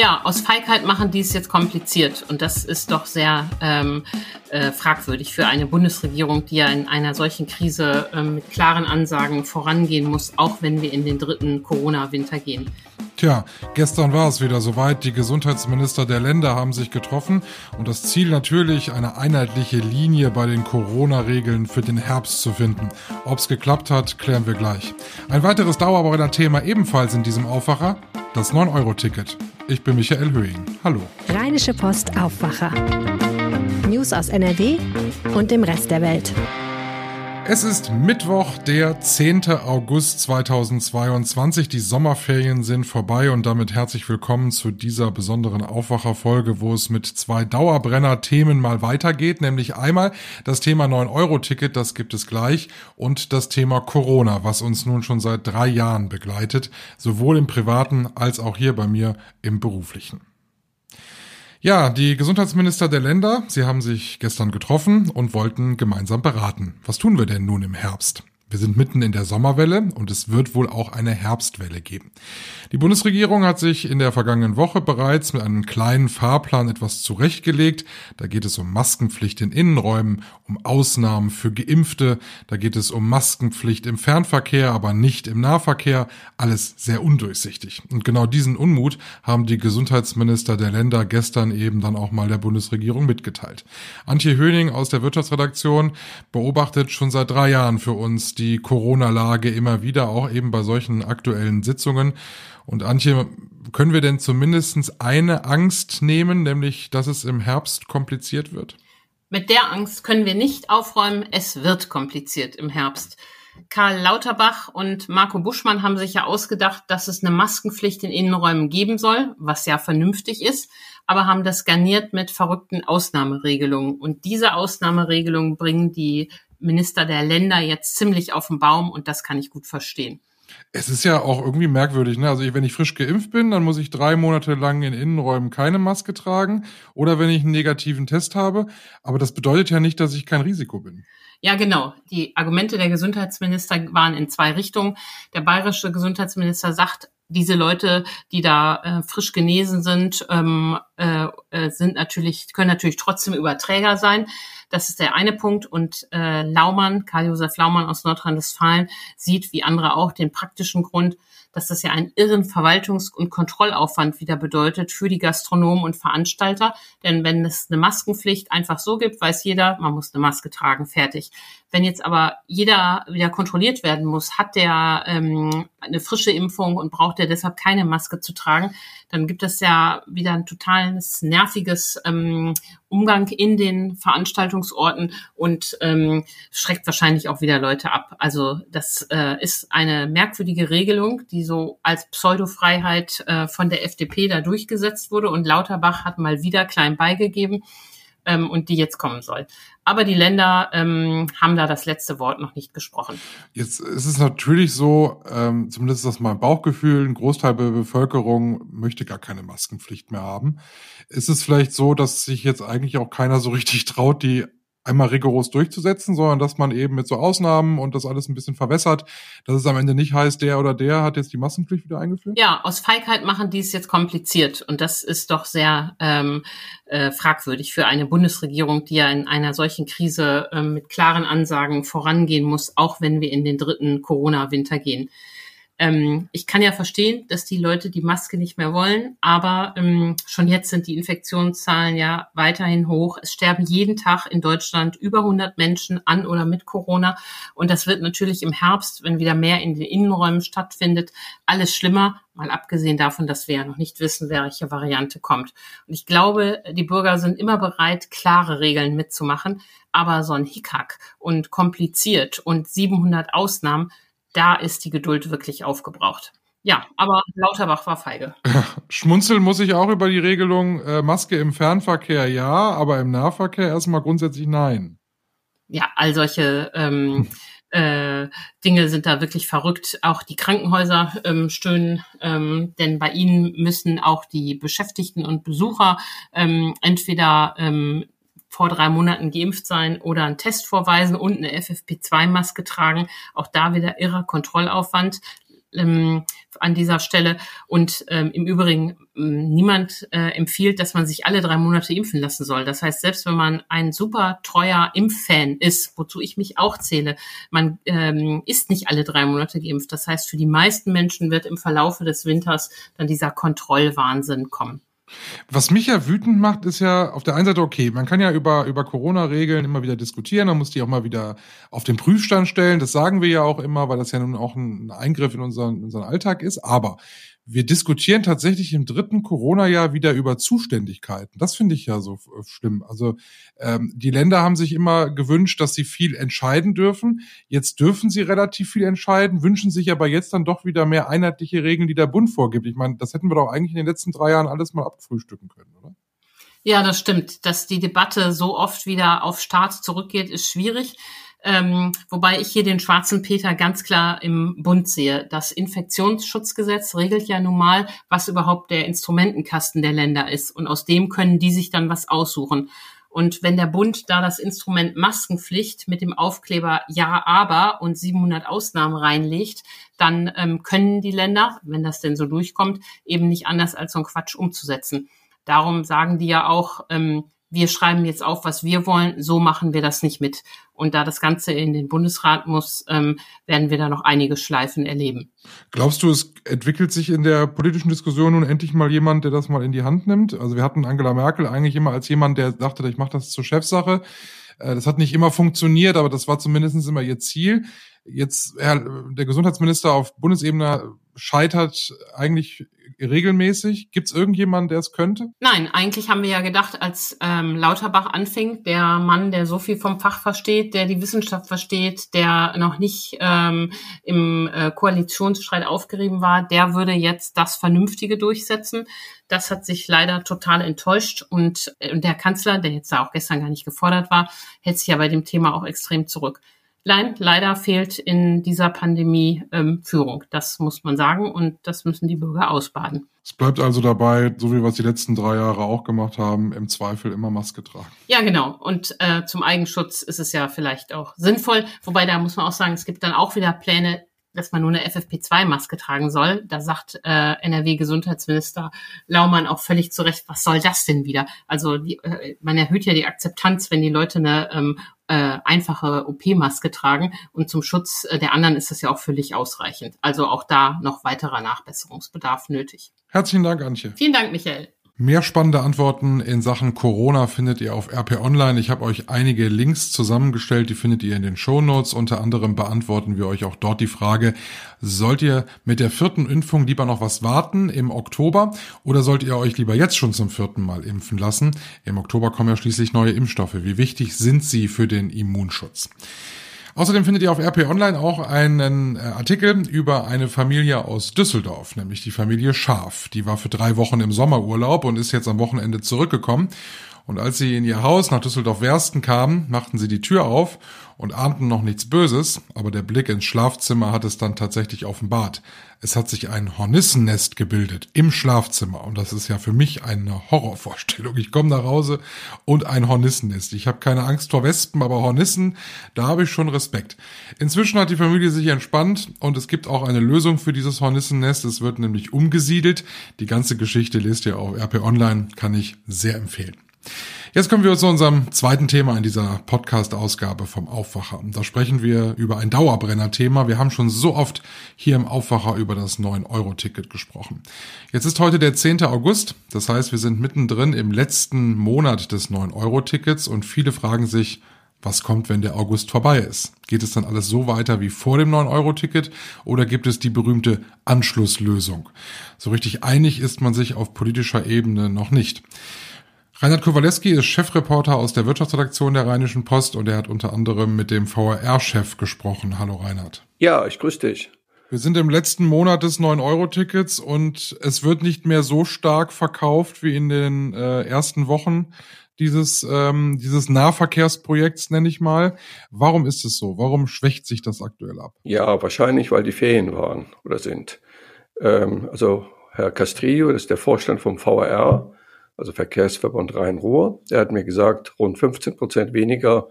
Ja, aus Feigheit machen die es jetzt kompliziert. Und das ist doch sehr ähm, äh, fragwürdig für eine Bundesregierung, die ja in einer solchen Krise ähm, mit klaren Ansagen vorangehen muss, auch wenn wir in den dritten Corona-Winter gehen. Tja, gestern war es wieder soweit. Die Gesundheitsminister der Länder haben sich getroffen und das Ziel natürlich, eine einheitliche Linie bei den Corona-Regeln für den Herbst zu finden. Ob es geklappt hat, klären wir gleich. Ein weiteres Dauerbrenner-Thema ebenfalls in diesem Aufwacher, das 9-Euro-Ticket. Ich bin Michael Höhing. Hallo. Rheinische Post Aufwacher. News aus NRW und dem Rest der Welt. Es ist Mittwoch, der 10. August 2022. Die Sommerferien sind vorbei und damit herzlich willkommen zu dieser besonderen Aufwacherfolge, wo es mit zwei Dauerbrenner-Themen mal weitergeht, nämlich einmal das Thema 9-Euro-Ticket, das gibt es gleich, und das Thema Corona, was uns nun schon seit drei Jahren begleitet, sowohl im privaten als auch hier bei mir im beruflichen. Ja, die Gesundheitsminister der Länder, sie haben sich gestern getroffen und wollten gemeinsam beraten. Was tun wir denn nun im Herbst? Wir sind mitten in der Sommerwelle und es wird wohl auch eine Herbstwelle geben. Die Bundesregierung hat sich in der vergangenen Woche bereits mit einem kleinen Fahrplan etwas zurechtgelegt. Da geht es um Maskenpflicht in Innenräumen, um Ausnahmen für Geimpfte, da geht es um Maskenpflicht im Fernverkehr, aber nicht im Nahverkehr. Alles sehr undurchsichtig. Und genau diesen Unmut haben die Gesundheitsminister der Länder gestern eben dann auch mal der Bundesregierung mitgeteilt. Antje Höning aus der Wirtschaftsredaktion beobachtet schon seit drei Jahren für uns die Corona-Lage immer wieder, auch eben bei solchen aktuellen Sitzungen. Und Antje, können wir denn zumindest eine Angst nehmen, nämlich, dass es im Herbst kompliziert wird? Mit der Angst können wir nicht aufräumen. Es wird kompliziert im Herbst. Karl Lauterbach und Marco Buschmann haben sich ja ausgedacht, dass es eine Maskenpflicht in Innenräumen geben soll, was ja vernünftig ist, aber haben das garniert mit verrückten Ausnahmeregelungen. Und diese Ausnahmeregelungen bringen die Minister der Länder jetzt ziemlich auf den Baum und das kann ich gut verstehen. Es ist ja auch irgendwie merkwürdig, ne? Also wenn ich frisch geimpft bin, dann muss ich drei Monate lang in Innenräumen keine Maske tragen oder wenn ich einen negativen Test habe. Aber das bedeutet ja nicht, dass ich kein Risiko bin. Ja, genau. Die Argumente der Gesundheitsminister waren in zwei Richtungen. Der bayerische Gesundheitsminister sagt, diese Leute, die da äh, frisch genesen sind, ähm, äh, äh, sind natürlich, können natürlich trotzdem Überträger sein. Das ist der eine Punkt. Und äh, Laumann, Karl-Josef Laumann aus Nordrhein-Westfalen, sieht wie andere auch den praktischen Grund, dass das ja einen irren Verwaltungs- und Kontrollaufwand wieder bedeutet für die Gastronomen und Veranstalter. Denn wenn es eine Maskenpflicht einfach so gibt, weiß jeder, man muss eine Maske tragen, fertig. Wenn jetzt aber jeder wieder kontrolliert werden muss, hat der ähm, eine frische Impfung und braucht er deshalb keine Maske zu tragen, dann gibt es ja wieder ein totales nerviges ähm, Umgang in den Veranstaltungsorten und ähm, schreckt wahrscheinlich auch wieder Leute ab. Also das äh, ist eine merkwürdige Regelung, die so als Pseudofreiheit äh, von der FDP da durchgesetzt wurde und Lauterbach hat mal wieder klein beigegeben ähm, und die jetzt kommen soll. Aber die Länder ähm, haben da das letzte Wort noch nicht gesprochen. Jetzt ist es natürlich so, ähm, zumindest ist das mein Bauchgefühl, ein Großteil der Bevölkerung möchte gar keine Maskenpflicht mehr haben. Ist es vielleicht so, dass sich jetzt eigentlich auch keiner so richtig traut, die einmal rigoros durchzusetzen, sondern dass man eben mit so Ausnahmen und das alles ein bisschen verwässert, dass es am Ende nicht heißt, der oder der hat jetzt die Massenpflicht wieder eingeführt? Ja, aus Feigheit machen die es jetzt kompliziert und das ist doch sehr ähm, äh, fragwürdig für eine Bundesregierung, die ja in einer solchen Krise ähm, mit klaren Ansagen vorangehen muss, auch wenn wir in den dritten Corona-Winter gehen. Ähm, ich kann ja verstehen, dass die Leute die Maske nicht mehr wollen, aber ähm, schon jetzt sind die Infektionszahlen ja weiterhin hoch. Es sterben jeden Tag in Deutschland über 100 Menschen an oder mit Corona. Und das wird natürlich im Herbst, wenn wieder mehr in den Innenräumen stattfindet, alles schlimmer. Mal abgesehen davon, dass wir ja noch nicht wissen, welche Variante kommt. Und ich glaube, die Bürger sind immer bereit, klare Regeln mitzumachen. Aber so ein Hickhack und kompliziert und 700 Ausnahmen, da ist die Geduld wirklich aufgebraucht. Ja, aber Lauterbach war feige. Schmunzeln muss ich auch über die Regelung äh, Maske im Fernverkehr ja, aber im Nahverkehr erstmal grundsätzlich nein. Ja, all solche ähm, äh, Dinge sind da wirklich verrückt. Auch die Krankenhäuser ähm, stöhnen, ähm, denn bei ihnen müssen auch die Beschäftigten und Besucher ähm, entweder ähm, vor drei Monaten geimpft sein oder einen Test vorweisen und eine FFP2-Maske tragen. Auch da wieder irrer Kontrollaufwand. ähm, an dieser Stelle. Und ähm, im Übrigen, ähm, niemand äh, empfiehlt, dass man sich alle drei Monate impfen lassen soll. Das heißt, selbst wenn man ein super treuer Impffan ist, wozu ich mich auch zähle, man ähm, ist nicht alle drei Monate geimpft. Das heißt, für die meisten Menschen wird im Verlaufe des Winters dann dieser Kontrollwahnsinn kommen. Was mich ja wütend macht, ist ja auf der einen Seite okay, man kann ja über, über Corona-Regeln immer wieder diskutieren, man muss die auch mal wieder auf den Prüfstand stellen. Das sagen wir ja auch immer, weil das ja nun auch ein Eingriff in unseren, unseren Alltag ist. Aber wir diskutieren tatsächlich im dritten Corona-Jahr wieder über Zuständigkeiten. Das finde ich ja so äh, schlimm. Also ähm, die Länder haben sich immer gewünscht, dass sie viel entscheiden dürfen. Jetzt dürfen sie relativ viel entscheiden, wünschen sich aber jetzt dann doch wieder mehr einheitliche Regeln, die der Bund vorgibt. Ich meine, das hätten wir doch eigentlich in den letzten drei Jahren alles mal abfrühstücken können, oder? Ja, das stimmt. Dass die Debatte so oft wieder auf Staat zurückgeht, ist schwierig. Ähm, wobei ich hier den schwarzen Peter ganz klar im Bund sehe. Das Infektionsschutzgesetz regelt ja nun mal, was überhaupt der Instrumentenkasten der Länder ist. Und aus dem können die sich dann was aussuchen. Und wenn der Bund da das Instrument Maskenpflicht mit dem Aufkleber Ja, aber und 700 Ausnahmen reinlegt, dann ähm, können die Länder, wenn das denn so durchkommt, eben nicht anders als so einen Quatsch umzusetzen. Darum sagen die ja auch, ähm, wir schreiben jetzt auf, was wir wollen, so machen wir das nicht mit. Und da das Ganze in den Bundesrat muss, ähm, werden wir da noch einige Schleifen erleben. Glaubst du, es entwickelt sich in der politischen Diskussion nun endlich mal jemand, der das mal in die Hand nimmt? Also wir hatten Angela Merkel eigentlich immer als jemand, der dachte, ich mache das zur Chefsache. Äh, das hat nicht immer funktioniert, aber das war zumindest immer ihr Ziel. Jetzt, Herr, der Gesundheitsminister auf Bundesebene scheitert eigentlich regelmäßig. Gibt es irgendjemanden, der es könnte? Nein, eigentlich haben wir ja gedacht, als ähm, Lauterbach anfing, der Mann, der so viel vom Fach versteht, der die Wissenschaft versteht, der noch nicht ähm, im äh, Koalitionsstreit aufgerieben war, der würde jetzt das Vernünftige durchsetzen. Das hat sich leider total enttäuscht und, äh, und der Kanzler, der jetzt da auch gestern gar nicht gefordert war, hält sich ja bei dem Thema auch extrem zurück. Nein, leider fehlt in dieser Pandemie ähm, Führung. Das muss man sagen und das müssen die Bürger ausbaden. Es bleibt also dabei, so wie wir es die letzten drei Jahre auch gemacht haben, im Zweifel immer Maske tragen. Ja, genau. Und äh, zum Eigenschutz ist es ja vielleicht auch sinnvoll. Wobei da muss man auch sagen, es gibt dann auch wieder Pläne, dass man nur eine FFP2-Maske tragen soll. Da sagt äh, NRW-Gesundheitsminister Laumann auch völlig zu Recht, was soll das denn wieder? Also die, äh, man erhöht ja die Akzeptanz, wenn die Leute eine ähm, äh, einfache OP-Maske tragen und zum Schutz äh, der anderen ist das ja auch völlig ausreichend. Also auch da noch weiterer Nachbesserungsbedarf nötig. Herzlichen Dank, Antje. Vielen Dank, Michael. Mehr spannende Antworten in Sachen Corona findet ihr auf RP Online. Ich habe euch einige Links zusammengestellt, die findet ihr in den Show Notes. Unter anderem beantworten wir euch auch dort die Frage, sollt ihr mit der vierten Impfung lieber noch was warten im Oktober oder sollt ihr euch lieber jetzt schon zum vierten Mal impfen lassen? Im Oktober kommen ja schließlich neue Impfstoffe. Wie wichtig sind sie für den Immunschutz? Außerdem findet ihr auf RP Online auch einen äh, Artikel über eine Familie aus Düsseldorf, nämlich die Familie Schaf. Die war für drei Wochen im Sommerurlaub und ist jetzt am Wochenende zurückgekommen. Und als sie in ihr Haus nach Düsseldorf-Wersten kamen, machten sie die Tür auf und ahnten noch nichts Böses, aber der Blick ins Schlafzimmer hat es dann tatsächlich offenbart. Es hat sich ein Hornissennest gebildet im Schlafzimmer und das ist ja für mich eine Horrorvorstellung. Ich komme nach Hause und ein Hornissennest. Ich habe keine Angst vor Wespen, aber Hornissen, da habe ich schon Respekt. Inzwischen hat die Familie sich entspannt und es gibt auch eine Lösung für dieses Hornissennest. Es wird nämlich umgesiedelt. Die ganze Geschichte lest ihr auf RP Online, kann ich sehr empfehlen. Jetzt kommen wir zu unserem zweiten Thema in dieser Podcast-Ausgabe vom Aufwacher. Da sprechen wir über ein Dauerbrenner-Thema. Wir haben schon so oft hier im Aufwacher über das 9-Euro-Ticket gesprochen. Jetzt ist heute der 10. August. Das heißt, wir sind mittendrin im letzten Monat des 9-Euro-Tickets und viele fragen sich, was kommt, wenn der August vorbei ist? Geht es dann alles so weiter wie vor dem 9-Euro-Ticket oder gibt es die berühmte Anschlusslösung? So richtig einig ist man sich auf politischer Ebene noch nicht. Reinhard Kowaleski ist Chefreporter aus der Wirtschaftsredaktion der Rheinischen Post und er hat unter anderem mit dem VRR-Chef gesprochen. Hallo Reinhard. Ja, ich grüße dich. Wir sind im letzten Monat des 9-Euro-Tickets und es wird nicht mehr so stark verkauft wie in den äh, ersten Wochen dieses, ähm, dieses Nahverkehrsprojekts, nenne ich mal. Warum ist es so? Warum schwächt sich das aktuell ab? Ja, wahrscheinlich, weil die Ferien waren oder sind. Ähm, also Herr Castrillo, das ist der Vorstand vom VRR, also Verkehrsverbund Rhein-Ruhr, der hat mir gesagt, rund 15 Prozent weniger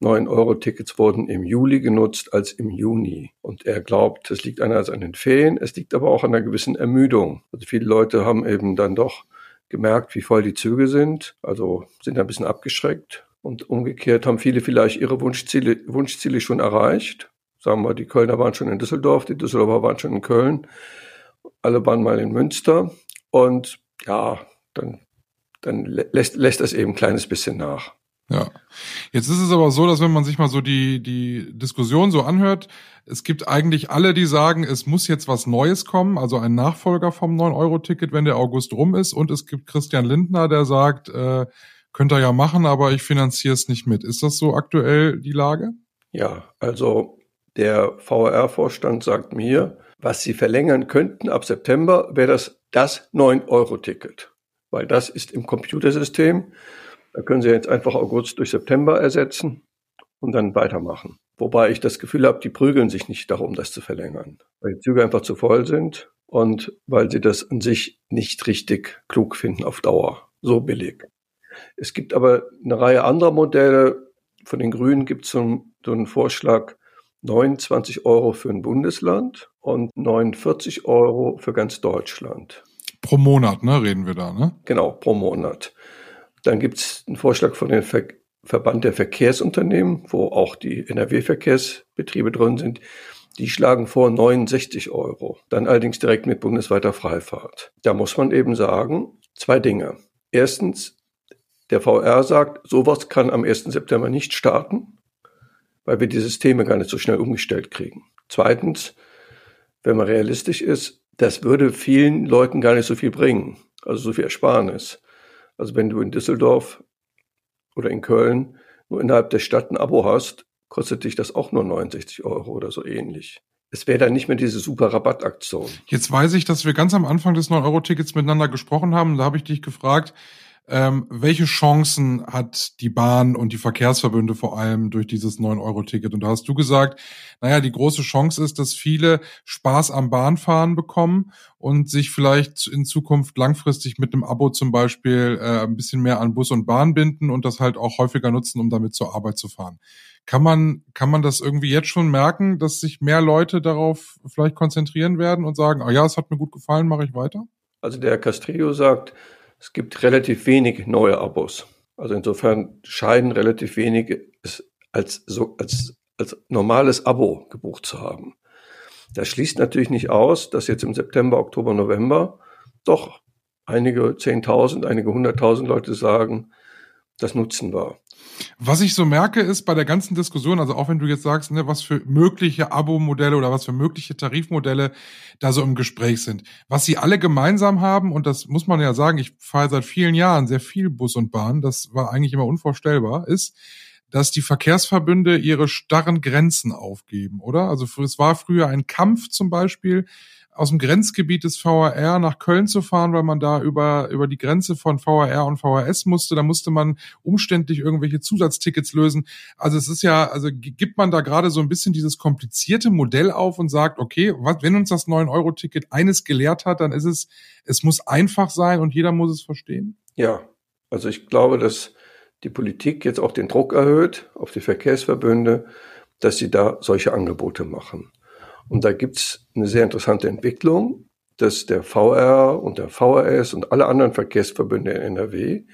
9-Euro-Tickets wurden im Juli genutzt als im Juni. Und er glaubt, es liegt einerseits an den Ferien, es liegt aber auch an einer gewissen Ermüdung. Also viele Leute haben eben dann doch gemerkt, wie voll die Züge sind, also sind ein bisschen abgeschreckt. Und umgekehrt haben viele vielleicht ihre Wunschziele, Wunschziele schon erreicht. Sagen wir, die Kölner waren schon in Düsseldorf, die Düsseldorfer waren schon in Köln, alle waren mal in Münster. Und ja, dann, dann lässt, lässt das eben ein kleines bisschen nach. Ja. Jetzt ist es aber so, dass wenn man sich mal so die, die Diskussion so anhört, es gibt eigentlich alle, die sagen, es muss jetzt was Neues kommen, also ein Nachfolger vom 9-Euro-Ticket, wenn der August rum ist. Und es gibt Christian Lindner, der sagt, äh, könnt ihr ja machen, aber ich finanziere es nicht mit. Ist das so aktuell die Lage? Ja, also der VR-Vorstand sagt mir, was sie verlängern könnten ab September, wäre das das 9-Euro-Ticket. Weil das ist im Computersystem da können Sie jetzt einfach August durch September ersetzen und dann weitermachen. Wobei ich das Gefühl habe, die prügeln sich nicht darum, das zu verlängern, weil die Züge einfach zu voll sind und weil sie das an sich nicht richtig klug finden auf Dauer. So billig. Es gibt aber eine Reihe anderer Modelle. Von den Grünen gibt es so, so einen Vorschlag, 29 Euro für ein Bundesland und 49 Euro für ganz Deutschland. Pro Monat, ne, reden wir da, ne? Genau, pro Monat. Dann gibt es einen Vorschlag von dem Ver Verband der Verkehrsunternehmen, wo auch die NRW-Verkehrsbetriebe drin sind. Die schlagen vor 69 Euro. Dann allerdings direkt mit bundesweiter Freifahrt. Da muss man eben sagen, zwei Dinge. Erstens, der VR sagt, sowas kann am 1. September nicht starten, weil wir die Systeme gar nicht so schnell umgestellt kriegen. Zweitens, wenn man realistisch ist, das würde vielen Leuten gar nicht so viel bringen, also so viel Ersparnis. Also wenn du in Düsseldorf oder in Köln nur innerhalb der Stadt ein Abo hast, kostet dich das auch nur 69 Euro oder so ähnlich. Es wäre dann nicht mehr diese super Rabattaktion. Jetzt weiß ich, dass wir ganz am Anfang des 9-Euro-Tickets miteinander gesprochen haben. Da habe ich dich gefragt, ähm, welche Chancen hat die Bahn und die Verkehrsverbünde vor allem durch dieses 9-Euro-Ticket? Und da hast du gesagt, naja, die große Chance ist, dass viele Spaß am Bahnfahren bekommen und sich vielleicht in Zukunft langfristig mit einem Abo zum Beispiel äh, ein bisschen mehr an Bus und Bahn binden und das halt auch häufiger nutzen, um damit zur Arbeit zu fahren. Kann man, kann man das irgendwie jetzt schon merken, dass sich mehr Leute darauf vielleicht konzentrieren werden und sagen, ah ja, es hat mir gut gefallen, mache ich weiter? Also der Castrillo sagt, es gibt relativ wenig neue Abos. Also insofern scheinen relativ wenige es als, so, als, als normales Abo gebucht zu haben. Das schließt natürlich nicht aus, dass jetzt im September, Oktober, November doch einige Zehntausend, einige Hunderttausend Leute sagen, das nutzen wir. Was ich so merke, ist bei der ganzen Diskussion, also auch wenn du jetzt sagst, ne, was für mögliche Abo-Modelle oder was für mögliche Tarifmodelle da so im Gespräch sind, was sie alle gemeinsam haben, und das muss man ja sagen, ich fahre seit vielen Jahren sehr viel Bus und Bahn, das war eigentlich immer unvorstellbar, ist, dass die Verkehrsverbünde ihre starren Grenzen aufgeben, oder? Also es war früher ein Kampf zum Beispiel, aus dem Grenzgebiet des VRR nach Köln zu fahren, weil man da über, über die Grenze von VRR und VRS musste. Da musste man umständlich irgendwelche Zusatztickets lösen. Also es ist ja, also gibt man da gerade so ein bisschen dieses komplizierte Modell auf und sagt, okay, was, wenn uns das 9-Euro-Ticket eines gelehrt hat, dann ist es, es muss einfach sein und jeder muss es verstehen? Ja, also ich glaube, dass die Politik jetzt auch den Druck erhöht auf die Verkehrsverbünde, dass sie da solche Angebote machen. Und da gibt's eine sehr interessante Entwicklung, dass der VR und der VRS und alle anderen Verkehrsverbünde in NRW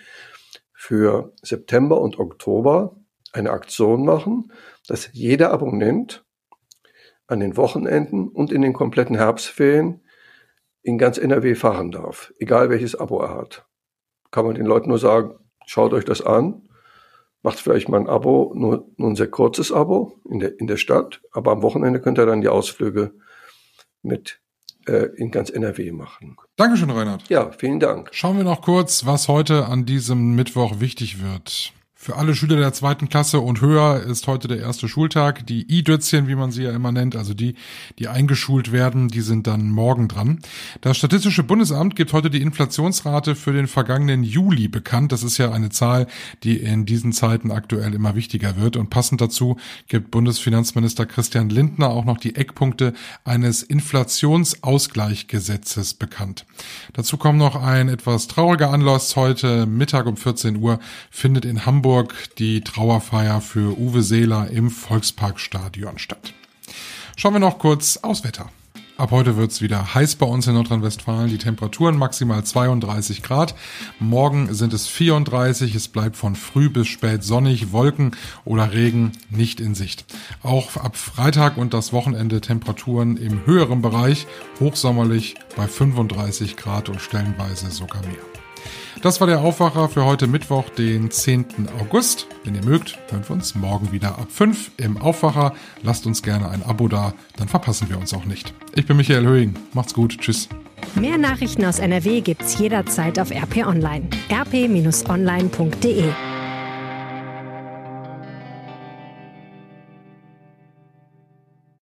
für September und Oktober eine Aktion machen, dass jeder Abonnent an den Wochenenden und in den kompletten Herbstferien in ganz NRW fahren darf, egal welches Abo er hat. Kann man den Leuten nur sagen, schaut euch das an macht vielleicht mal ein Abo, nur, nur ein sehr kurzes Abo in der, in der Stadt, aber am Wochenende könnt ihr dann die Ausflüge mit äh, in ganz NRW machen. Dankeschön, Reinhard. Ja, vielen Dank. Schauen wir noch kurz, was heute an diesem Mittwoch wichtig wird. Für alle Schüler der zweiten Klasse und höher ist heute der erste Schultag. Die I-Dötzchen, wie man sie ja immer nennt, also die, die eingeschult werden, die sind dann morgen dran. Das Statistische Bundesamt gibt heute die Inflationsrate für den vergangenen Juli bekannt. Das ist ja eine Zahl, die in diesen Zeiten aktuell immer wichtiger wird. Und passend dazu gibt Bundesfinanzminister Christian Lindner auch noch die Eckpunkte eines Inflationsausgleichgesetzes bekannt. Dazu kommt noch ein etwas trauriger Anlass. Heute Mittag um 14 Uhr findet in Hamburg Hamburg die Trauerfeier für Uwe Seeler im Volksparkstadion statt. Schauen wir noch kurz aufs Wetter. Ab heute wird's wieder heiß bei uns in Nordrhein-Westfalen. Die Temperaturen maximal 32 Grad. Morgen sind es 34. Es bleibt von früh bis spät sonnig. Wolken oder Regen nicht in Sicht. Auch ab Freitag und das Wochenende Temperaturen im höheren Bereich. Hochsommerlich bei 35 Grad und stellenweise sogar mehr. Das war der Aufwacher für heute Mittwoch, den 10. August. Wenn ihr mögt, hören wir uns morgen wieder ab 5 im Aufwacher. Lasst uns gerne ein Abo da, dann verpassen wir uns auch nicht. Ich bin Michael Höhing. Macht's gut. Tschüss. Mehr Nachrichten aus NRW gibt's jederzeit auf RP Online. rp-online.de